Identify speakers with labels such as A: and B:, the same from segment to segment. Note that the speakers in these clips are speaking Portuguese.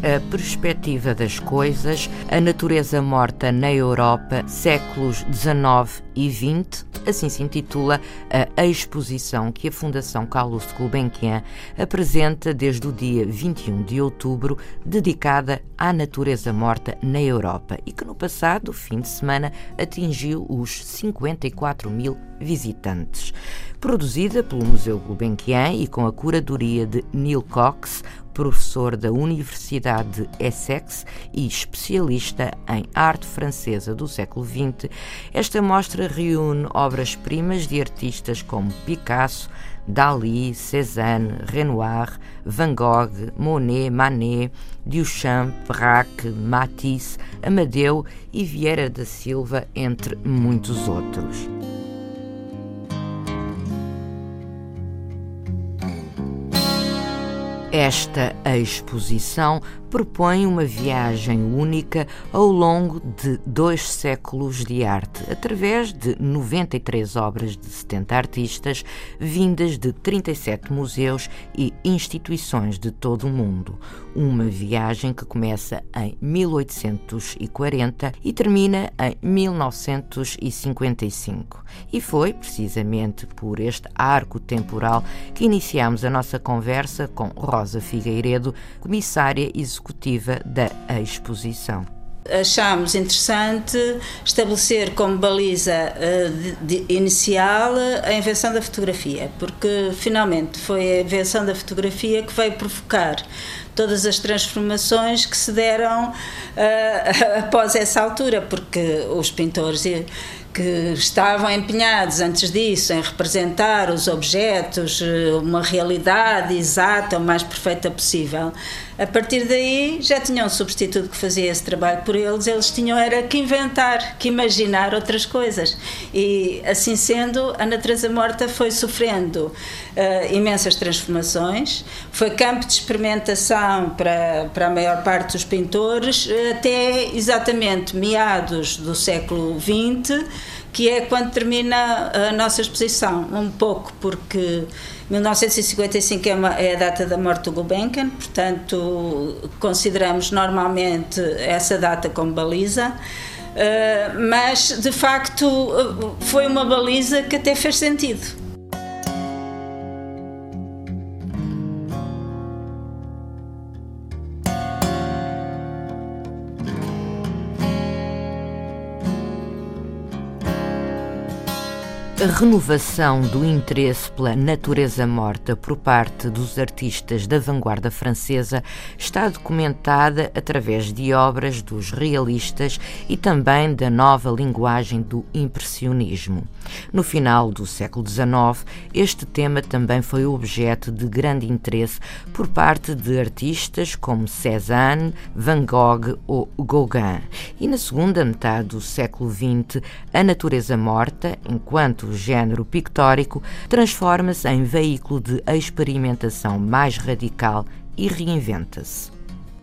A: A perspectiva das coisas, a natureza morta na Europa, séculos XIX e XX, assim se intitula a exposição que a Fundação Carlos Gulbenkian apresenta desde o dia 21 de outubro, dedicada à natureza morta na Europa e que no passado fim de semana atingiu os 54 mil visitantes. Produzida pelo Museu Gulbenkian e com a curadoria de Neil Cox, professor da Universidade de Essex e especialista em arte francesa do século XX, esta mostra reúne obras-primas de artistas como Picasso, Dali, Cézanne, Renoir, Van Gogh, Monet, Manet, Duchamp, Braque, Matisse, Amadeu e Vieira da Silva, entre muitos outros. Esta exposição propõe uma viagem única ao longo de dois séculos de arte, através de 93 obras de 70 artistas, vindas de 37 museus e instituições de todo o mundo. Uma viagem que começa em 1840 e termina em 1955. E foi precisamente por este arco temporal que iniciamos a nossa conversa com Rosa Figueiredo, comissária executiva executiva da exposição.
B: Achámos interessante estabelecer como baliza uh, de, de inicial a invenção da fotografia, porque finalmente foi a invenção da fotografia que veio provocar todas as transformações que se deram uh, após essa altura, porque os pintores que estavam empenhados antes disso em representar os objetos, eh, uma realidade exata, o mais perfeita possível. A partir daí já tinham um substituto que fazia esse trabalho por eles, eles tinham era que inventar, que imaginar outras coisas. E assim sendo, a natureza morta foi sofrendo uh, imensas transformações, foi campo de experimentação para, para a maior parte dos pintores, até exatamente meados do século XX que é quando termina a nossa exposição, um pouco porque 1955 é, uma, é, a data da morte do Gulbenkian, portanto consideramos normalmente essa data como baliza, uh, mas de facto foi uma baliza que até fez sentido.
A: A renovação do interesse pela natureza morta por parte dos artistas da vanguarda francesa está documentada através de obras dos realistas e também da nova linguagem do impressionismo. No final do século XIX, este tema também foi objeto de grande interesse por parte de artistas como Cézanne, Van Gogh ou Gauguin. E na segunda metade do século XX, a natureza morta, enquanto o género pictórico transforma-se em veículo de experimentação mais radical e reinventa-se.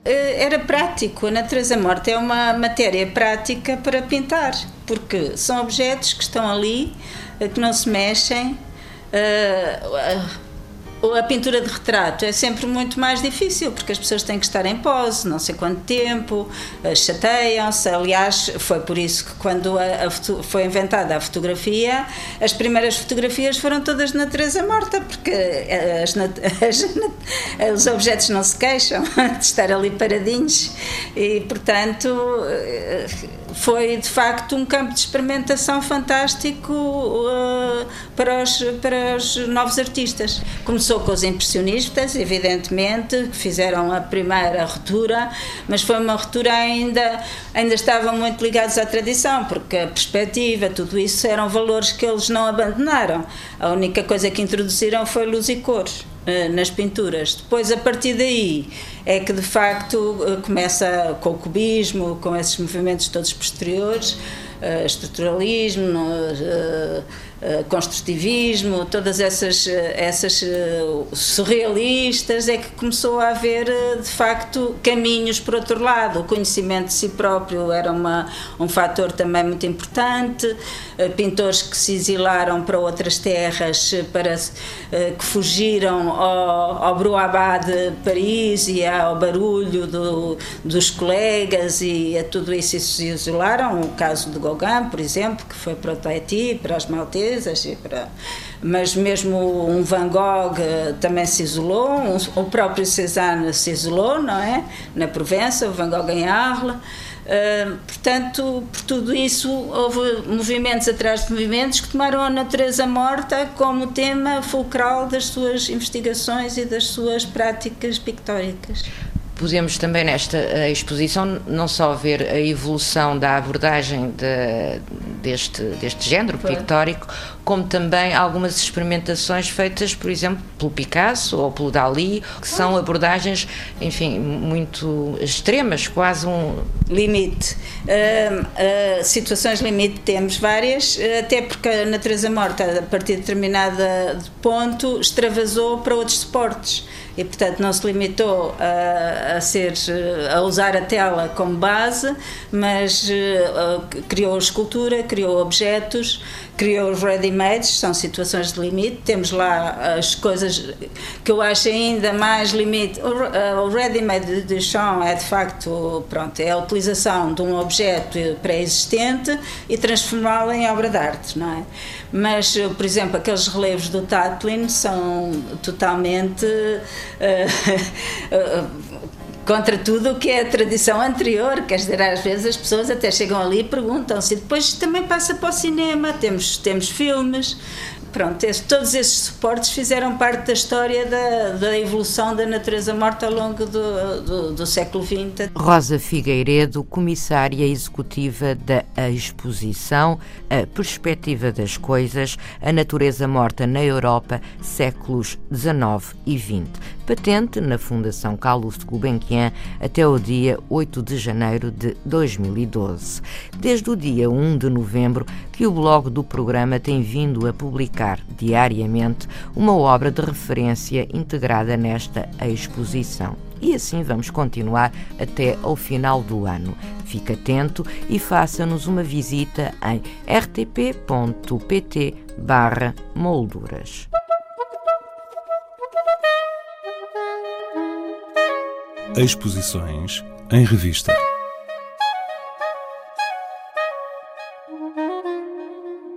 B: Eh, era prático, a natureza morta é uma matéria prática para pintar, porque são objetos que estão ali, eh, que não se mexem. A pintura de retrato é sempre muito mais difícil, porque as pessoas têm que estar em pose, não sei quanto tempo, eh, chateiam-se. Aliás, foi por isso que, quando a, a, foi inventada a fotografia, as primeiras fotografias foram todas de natureza morta, porque eh, as, as, os objetos não se queixam de estar ali paradinhos e, portanto eh, foi de facto um campo de experimentação fantástico uh, para, os, para os novos artistas. Começou com os impressionistas, evidentemente, que fizeram a primeira ruptura, mas foi uma ruptura ainda, ainda estavam muito ligados à tradição, porque a perspectiva, tudo isso eram valores que eles não abandonaram. A única coisa que introduziram foi luz e cores. Uh, nas pinturas. Depois, a partir daí, é que de facto uh, começa com o cubismo, com esses movimentos todos posteriores, uh, estruturalismo, eh, construtivismo, todas essas, eh, essas eh, surrealistas, é que começou a haver de facto caminhos por outro lado. O conhecimento de si próprio era uma, um fator também muito importante, pintores que se exilaram para outras terras, para, que fugiram ao, ao Bruabá de Paris e ao barulho do, dos colegas e a tudo isso e se isolaram. O caso de Gauguin, por exemplo, que foi para o Tahiti, para as Maltesas para, mas mesmo um Van Gogh eh, também se isolou, um, o próprio Cézanne se isolou, não é? Na Provença, o Van Gogh em Arles. Uh, portanto, por tudo isso, houve movimentos atrás de movimentos que tomaram a natureza morta como tema fulcral das suas investigações e das suas práticas pictóricas.
A: Podemos também nesta eh, exposição não só ver a evolução da abordagem de, deste, deste género pictórico, como também algumas experimentações feitas, por exemplo, pelo Picasso ou pelo Dali, que são abordagens, enfim, muito extremas, quase um.
B: Limite. Uh, uh, situações limite temos várias, até porque a natureza morta, a partir de determinado ponto, extravasou para outros suportes e portanto não se limitou a, a, ser a usar a tela como base, mas uh, criou escultura, criou objetos, criou os ready-mades, são situações de limite. Temos lá as coisas que eu acho ainda mais limite. O, o ready-made de Duchamp é de facto, pronto, é a utilização de um objeto pré-existente e transformá-lo em obra de arte, não é? Mas, por exemplo, aqueles relevos do Tatlin são totalmente uh, contra tudo o que é a tradição anterior. Quer dizer, às vezes as pessoas até chegam ali e perguntam-se. Depois também passa para o cinema, temos, temos filmes, pronto, todos esses suportes fizeram parte da história da, da evolução da natureza morta ao longo do, do, do, século XX.
A: Rosa Figueiredo, comissária executiva da exposição A Perspectiva das Coisas, a Natureza Morta na Europa, séculos XIX e XX. Patente na Fundação Carlos Gulbenkian até o dia 8 de janeiro de 2012. Desde o dia 1 de novembro que o blog do programa tem vindo a publicar diariamente uma obra de referência integrada nesta exposição. E assim vamos continuar até ao final do ano. Fique atento e faça-nos uma visita em rtp.pt/molduras.
C: Exposições em revista.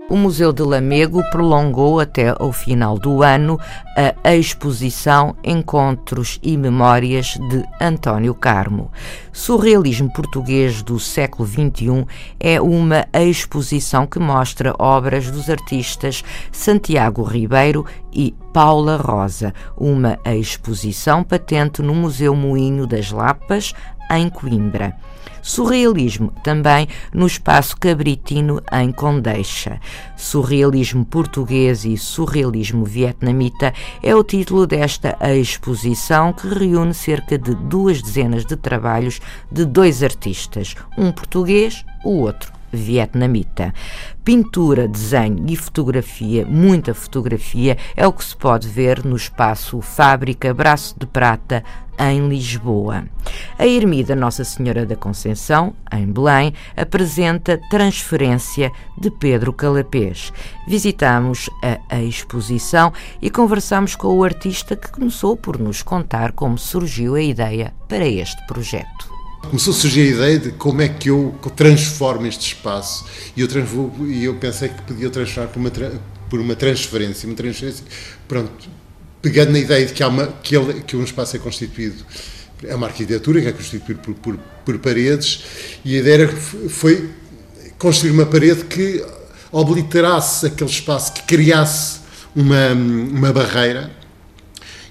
A: O Museu de Lamego prolongou até ao final do ano a exposição Encontros e Memórias de António Carmo. Surrealismo português do século XXI é uma exposição que mostra obras dos artistas Santiago Ribeiro e Paula Rosa, uma exposição patente no Museu Moinho das Lapas, em Coimbra. Surrealismo também no espaço cabritino em Condeixa. Surrealismo português e surrealismo vietnamita é o título desta exposição que reúne cerca de duas dezenas de trabalhos de dois artistas, um português, o outro vietnamita. Pintura, desenho e fotografia, muita fotografia, é o que se pode ver no espaço Fábrica Braço de Prata, em Lisboa. A Ermida Nossa Senhora da Conceição, em Belém, apresenta Transferência de Pedro Calapés. Visitamos a, exposição e conversamos com o artista que começou por nos contar como surgiu a ideia para este projeto.
D: Começou a surgir a ideia de como é que eu transformo este espaço e eu, e eu pensei que podia transformar por uma, por uma transferência, uma transferência, pronto, pegando na ideia de que, há uma, que, ele, que um espaço é constituído, é uma arquitetura que é constituída por, por, por paredes, e a ideia foi construir uma parede que obliterasse aquele espaço, que criasse uma, uma barreira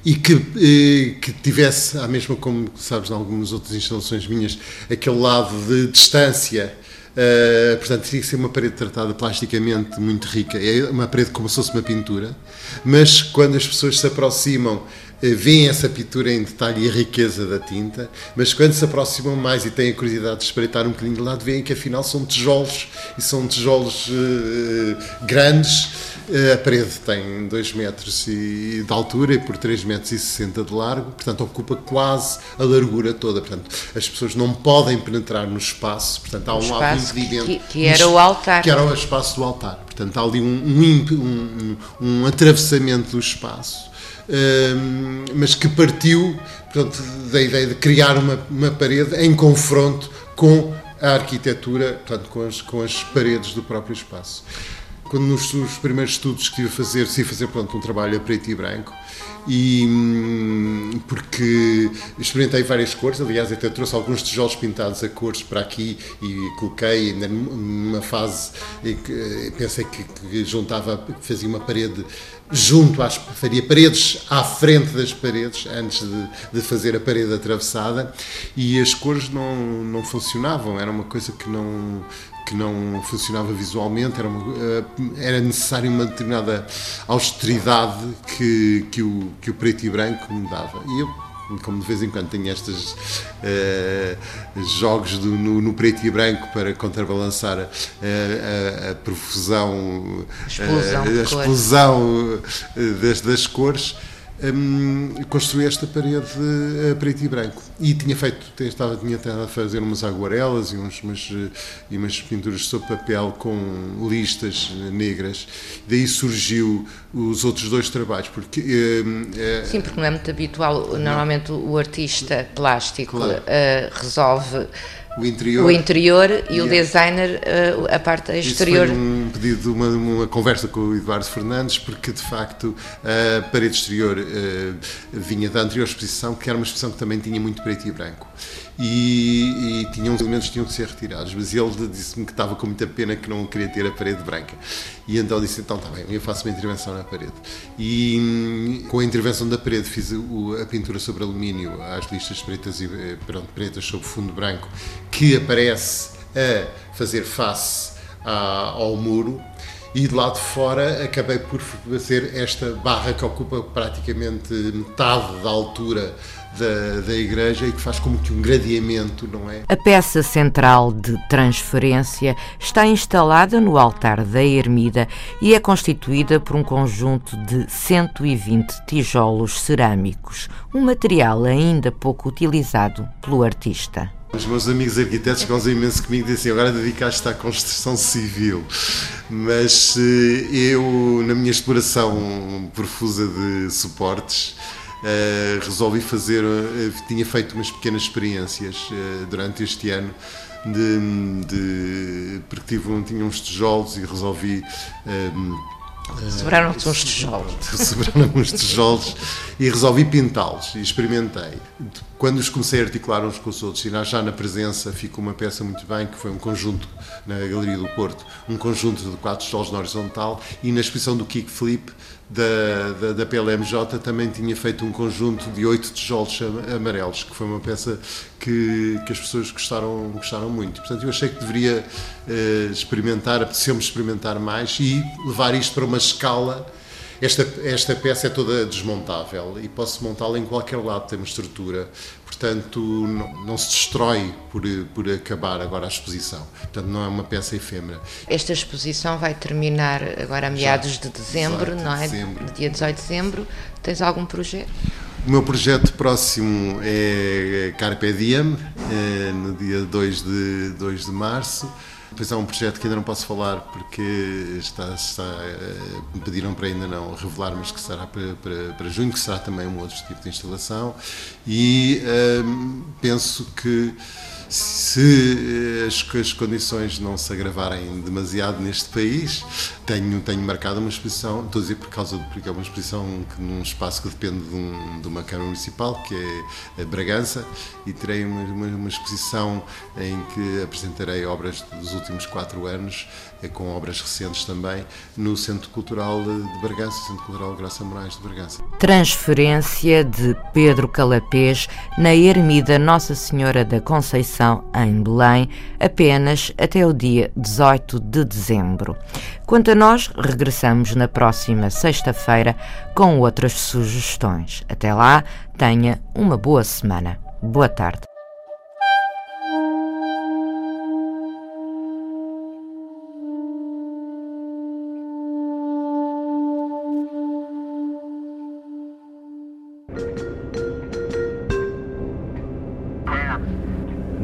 D: e que, eh, que tivesse, a mesma como sabes, em algumas outras instalações minhas, aquele lado de distância Uh, portanto, teria que ser uma parede tratada plasticamente muito rica. É uma parede como se fosse uma pintura, mas quando as pessoas se aproximam, eh, veem essa pintura em detalhe e a riqueza da tinta, mas quando se aproximam mais e têm a curiosidade de espreitar um bocadinho de lado, veem que afinal são tijolos e são tijolos uh, grandes. Uh, a parede tem 2 metros e, de altura e por 3 metros e 60 de largo, portanto ocupa quase a largura toda. Portanto, as pessoas não podem penetrar no espaço, portanto há um
A: lado impedimento. Que, que era o altar.
D: Que era o espaço do altar. Portanto, há ali um, um, um, um atravessamento do espaço mas que partiu portanto, da ideia de criar uma, uma parede em confronto com a arquitetura, portanto, com as, com as paredes do próprio espaço. Quando nos, primeiros estudos que estive a fazer, a fazer portanto, um trabalho a preto e branco, e hum, porque experimentei várias cores, aliás, até trouxe alguns tijolos pintados a cores para aqui e coloquei ainda numa fase que pensei que, que juntava, fazia uma parede junto às faria paredes à frente das paredes antes de, de, fazer a parede atravessada e as cores não, não funcionavam era uma coisa que não que não funcionava visualmente, era, uma, eh, era necessário uma determinada austeridade que, que, o, que o preto e branco me dava. E eu, como de vez em quando tenho estes uh, jogos do, no, no, preto e branco para contrabalançar a, a, a profusão,
A: explosão,
D: a, a explosão das, das cores, um, construí esta parede a preto e branco. E tinha feito, estava, tinha estado a fazer umas aguarelas e, uns, umas, eh, e umas pinturas sobre papel com listas negras. Daí surgiu os outros dois trabalhos. Porque,
A: é, Sim, porque não é muito habitual. Normalmente não. o artista plástico claro. uh, resolve
D: o interior,
A: o interior e yeah. o designer uh, a parte exterior.
D: Isso foi um pedido uma, uma, conversa com o Eduardo Fernandes, porque de facto a parede exterior uh, vinha da anterior exposição, que era uma exposição que também tinha muito preto e branco e, e elementos que tinham que ser retirados, mas ele disse-me que estava com muita pena que não queria ter a parede branca. E então disse: então está bem, eu faço uma intervenção na parede. E hum, com a intervenção da parede fiz a pintura sobre alumínio, às listas pretas, e, eh, pronto, pretas sobre fundo branco, que aparece a fazer face ao muro e de lado de fora acabei por fazer esta barra que ocupa praticamente metade da altura da, da igreja e que faz como que um gradeamento, não é?
A: A peça central de transferência está instalada no altar da ermida e é constituída por um conjunto de 120 tijolos cerâmicos, um material ainda pouco utilizado pelo artista.
D: Os meus amigos arquitetos gozam imenso comigo e dizem agora dedicaste à construção civil. Mas eh, eu, na minha exploração profusa de suportes, Uh, resolvi fazer, uh, tinha feito umas pequenas experiências durante este ano de, de porque tive, tinha uns tijolos e resolvi
A: Sobraram-te uns tijolos.
D: Sobraram uns tijolos e resolvi pintá-los e experimentei. Quando os comecei a articular uns com os outros, e já na presença ficou uma peça muito bem, que foi um conjunto na Galeria do Porto, um conjunto de quatro tijolos na horizontal, e na exposição do Kickflip da, da, da PLMJ também tinha feito um conjunto de oito tijolos amarelos, que foi uma peça que, que as pessoas gostaram, gostaram muito. Portanto, eu achei que deveria uh, experimentar, apeteceu-me experimentar mais e levar isto para uma escala esta, esta peça é toda desmontável e posso montá-la em qualquer lado, tem uma estrutura, portanto não, não, se destrói por, por acabar agora a exposição. Portanto, não é uma peça efêmera.
A: Esta exposição vai terminar agora a meados Já, de dezembro, não é? Dezembro. Dia 18 de dezembro. Tens algum projeto?
D: O meu projeto próximo é Carpe Diem, é no dia 2 de, 2 de março. Depois há um projeto que ainda não posso falar porque está, está, eh, me pediram para ainda não revelar, mas que será para, para, para junho, que será também um outro tipo de instalação. E ehm, penso que se as, as, condições não se agravarem demasiado neste país, tenho, tenho marcado uma exposição, estou a dizer por causa de, porque é uma exposição que, num espaço que depende de, um, de uma Câmara Municipal, que é Bragança, e terei uma, uma, uma, exposição em que apresentarei obras dos últimos quatro anos, eh, com obras recentes também, no Centro Cultural de Bragança, Centro Cultural Graça Moraes de Bragança.
A: Transferência de Pedro Calapés na Ermida Nossa Senhora da Conceição em Belém apenas até o dia 18 de dezembro. Quanto a nós, regressamos na próxima sexta-feira com outras sugestões. Até lá, tenha uma boa semana. Boa tarde.